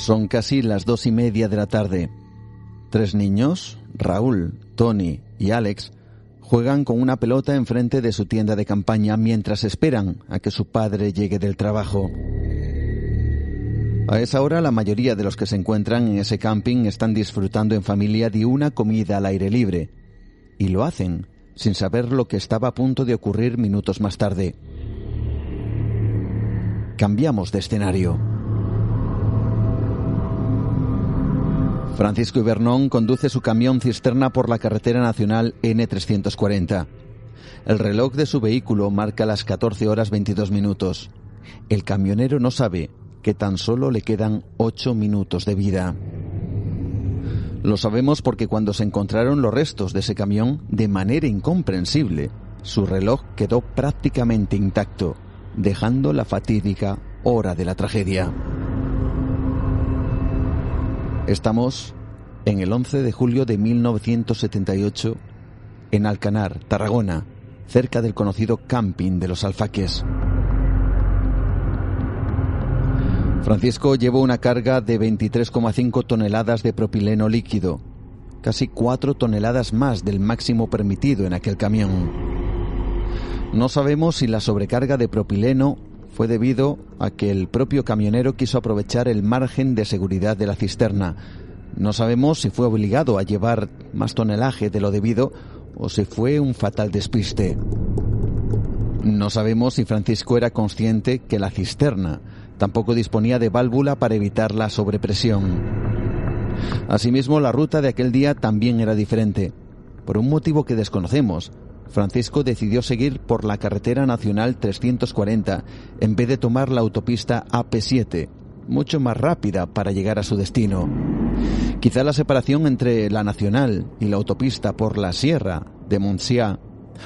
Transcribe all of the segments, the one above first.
Son casi las dos y media de la tarde. Tres niños, Raúl, Tony y Alex, juegan con una pelota enfrente de su tienda de campaña mientras esperan a que su padre llegue del trabajo. A esa hora la mayoría de los que se encuentran en ese camping están disfrutando en familia de una comida al aire libre. Y lo hacen sin saber lo que estaba a punto de ocurrir minutos más tarde. Cambiamos de escenario. Francisco Ibernón conduce su camión cisterna por la carretera nacional N340. El reloj de su vehículo marca las 14 horas 22 minutos. El camionero no sabe que tan solo le quedan 8 minutos de vida. Lo sabemos porque cuando se encontraron los restos de ese camión, de manera incomprensible, su reloj quedó prácticamente intacto, dejando la fatídica hora de la tragedia. Estamos en el 11 de julio de 1978 en Alcanar, Tarragona, cerca del conocido camping de los Alfaques. Francisco llevó una carga de 23,5 toneladas de propileno líquido, casi 4 toneladas más del máximo permitido en aquel camión. No sabemos si la sobrecarga de propileno fue debido a que el propio camionero quiso aprovechar el margen de seguridad de la cisterna. No sabemos si fue obligado a llevar más tonelaje de lo debido o si fue un fatal despiste. No sabemos si Francisco era consciente que la cisterna tampoco disponía de válvula para evitar la sobrepresión. Asimismo, la ruta de aquel día también era diferente. Por un motivo que desconocemos, Francisco decidió seguir por la carretera nacional 340 en vez de tomar la autopista AP7, mucho más rápida para llegar a su destino. Quizá la separación entre la nacional y la autopista por la sierra de Montsià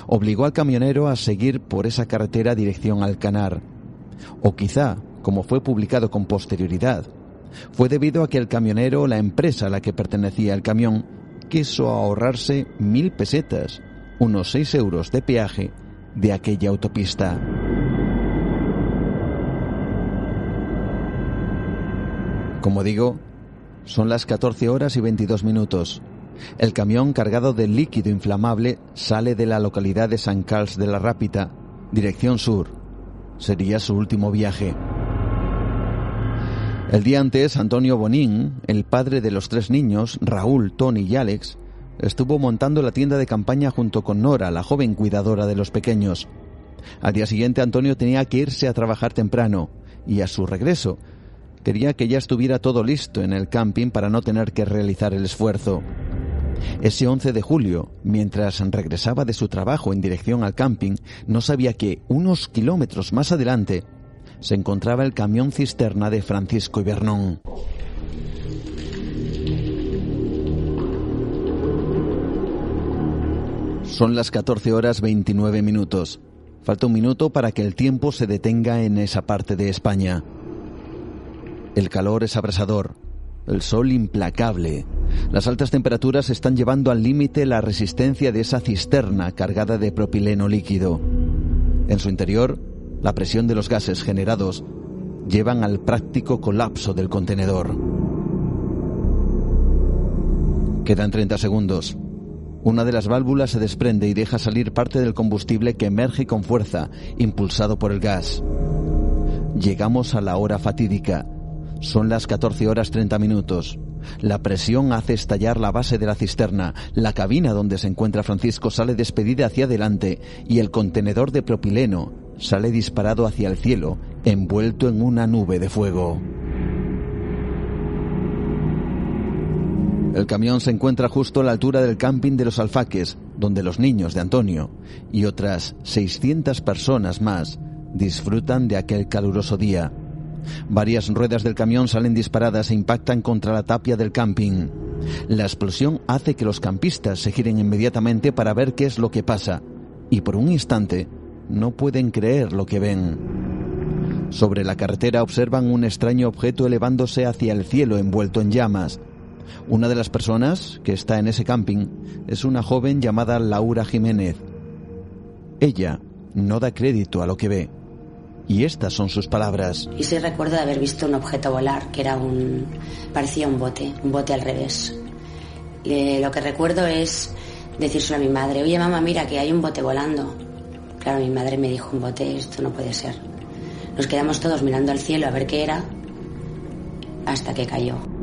obligó al camionero a seguir por esa carretera dirección al Canar. O quizá, como fue publicado con posterioridad, fue debido a que el camionero la empresa a la que pertenecía el camión quiso ahorrarse mil pesetas unos 6 euros de peaje de aquella autopista. Como digo, son las 14 horas y 22 minutos. El camión cargado de líquido inflamable sale de la localidad de San Carls de la Rápita, dirección sur. Sería su último viaje. El día antes, Antonio Bonín, el padre de los tres niños, Raúl, Tony y Alex, estuvo montando la tienda de campaña junto con Nora, la joven cuidadora de los pequeños. Al día siguiente Antonio tenía que irse a trabajar temprano y a su regreso quería que ya estuviera todo listo en el camping para no tener que realizar el esfuerzo. Ese 11 de julio, mientras regresaba de su trabajo en dirección al camping, no sabía que unos kilómetros más adelante se encontraba el camión cisterna de Francisco Ibernón. Son las 14 horas 29 minutos. Falta un minuto para que el tiempo se detenga en esa parte de España. El calor es abrasador, el sol implacable. Las altas temperaturas están llevando al límite la resistencia de esa cisterna cargada de propileno líquido. En su interior, la presión de los gases generados llevan al práctico colapso del contenedor. Quedan 30 segundos. Una de las válvulas se desprende y deja salir parte del combustible que emerge con fuerza, impulsado por el gas. Llegamos a la hora fatídica. Son las 14 horas 30 minutos. La presión hace estallar la base de la cisterna, la cabina donde se encuentra Francisco sale despedida hacia adelante y el contenedor de propileno sale disparado hacia el cielo, envuelto en una nube de fuego. El camión se encuentra justo a la altura del camping de los alfaques, donde los niños de Antonio y otras 600 personas más disfrutan de aquel caluroso día. Varias ruedas del camión salen disparadas e impactan contra la tapia del camping. La explosión hace que los campistas se giren inmediatamente para ver qué es lo que pasa, y por un instante no pueden creer lo que ven. Sobre la carretera observan un extraño objeto elevándose hacia el cielo envuelto en llamas. Una de las personas que está en ese camping es una joven llamada Laura Jiménez. Ella no da crédito a lo que ve. Y estas son sus palabras. Y sí recuerdo de haber visto un objeto volar, que era un... parecía un bote, un bote al revés. lo que recuerdo es decírselo a mi madre, oye mamá, mira que hay un bote volando. Claro, mi madre me dijo, un bote, esto no puede ser. Nos quedamos todos mirando al cielo a ver qué era, hasta que cayó.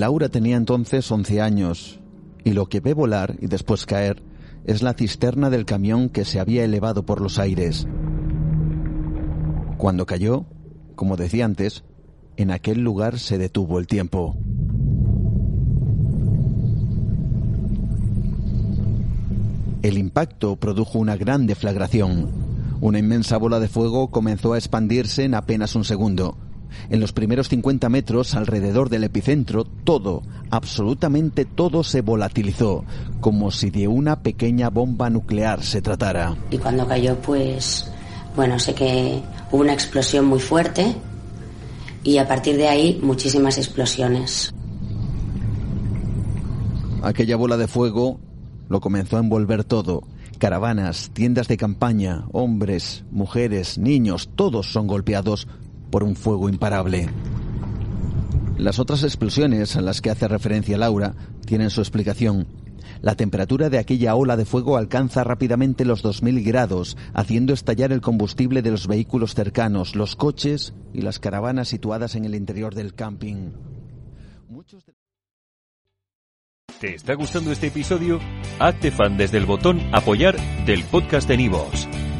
Laura tenía entonces 11 años y lo que ve volar y después caer es la cisterna del camión que se había elevado por los aires. Cuando cayó, como decía antes, en aquel lugar se detuvo el tiempo. El impacto produjo una gran deflagración. Una inmensa bola de fuego comenzó a expandirse en apenas un segundo. En los primeros 50 metros alrededor del epicentro, todo, absolutamente todo se volatilizó, como si de una pequeña bomba nuclear se tratara. Y cuando cayó, pues, bueno, sé que hubo una explosión muy fuerte y a partir de ahí muchísimas explosiones. Aquella bola de fuego lo comenzó a envolver todo. Caravanas, tiendas de campaña, hombres, mujeres, niños, todos son golpeados por un fuego imparable. Las otras explosiones a las que hace referencia Laura tienen su explicación. La temperatura de aquella ola de fuego alcanza rápidamente los 2.000 grados, haciendo estallar el combustible de los vehículos cercanos, los coches y las caravanas situadas en el interior del camping. ¿Te está gustando este episodio? Hazte fan desde el botón Apoyar del podcast de Nivos.